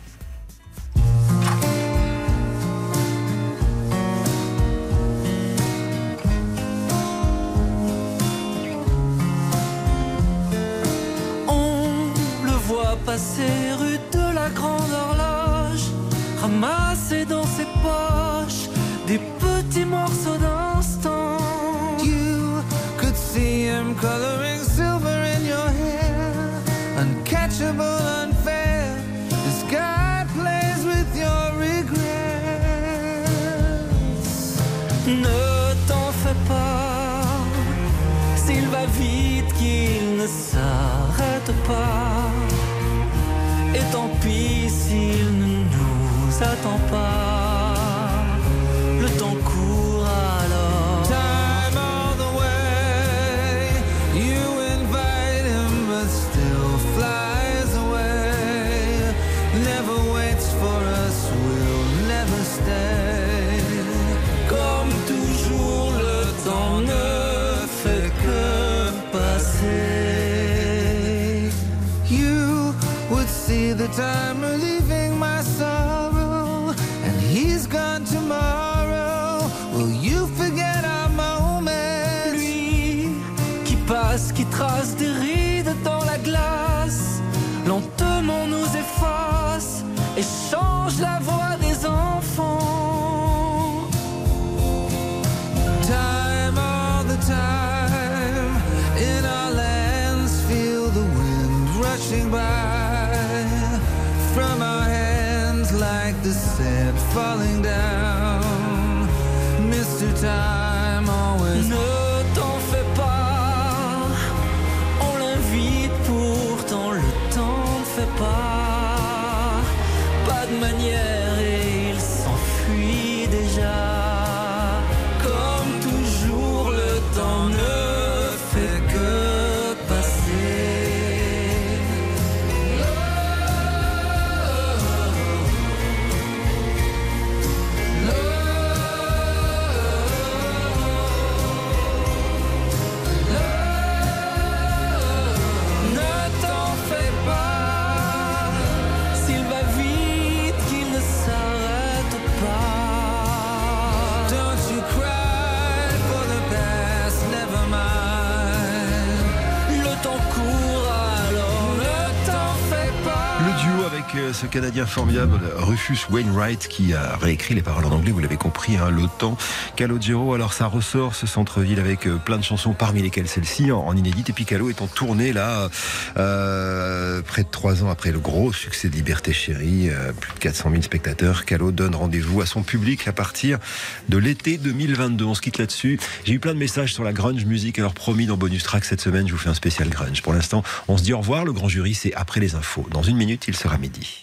Nous attend pas. Le temps court alors. Time all the way. You invite him, but still flies away. Never waits for us, will never stay. Comme toujours, le temps ne fait que passer. You would see the time falling ce Canadien formidable, Rufus Wainwright, qui a réécrit les paroles en anglais, vous l'avez compris, hein, temps. Calogero, alors ça ressort ce centre-ville avec euh, plein de chansons, parmi lesquelles celle-ci, en, en inédite. Et puis Calo est en tournée là, euh, près de trois ans après le gros succès de Liberté Chérie, euh, plus de 400 000 spectateurs. Calo donne rendez-vous à son public à partir de l'été 2022. On se quitte là-dessus. J'ai eu plein de messages sur la grunge musique, alors promis dans Bonus Track cette semaine, je vous fais un spécial grunge. Pour l'instant, on se dit au revoir. Le grand jury, c'est après les infos. Dans une minute, il sera midi.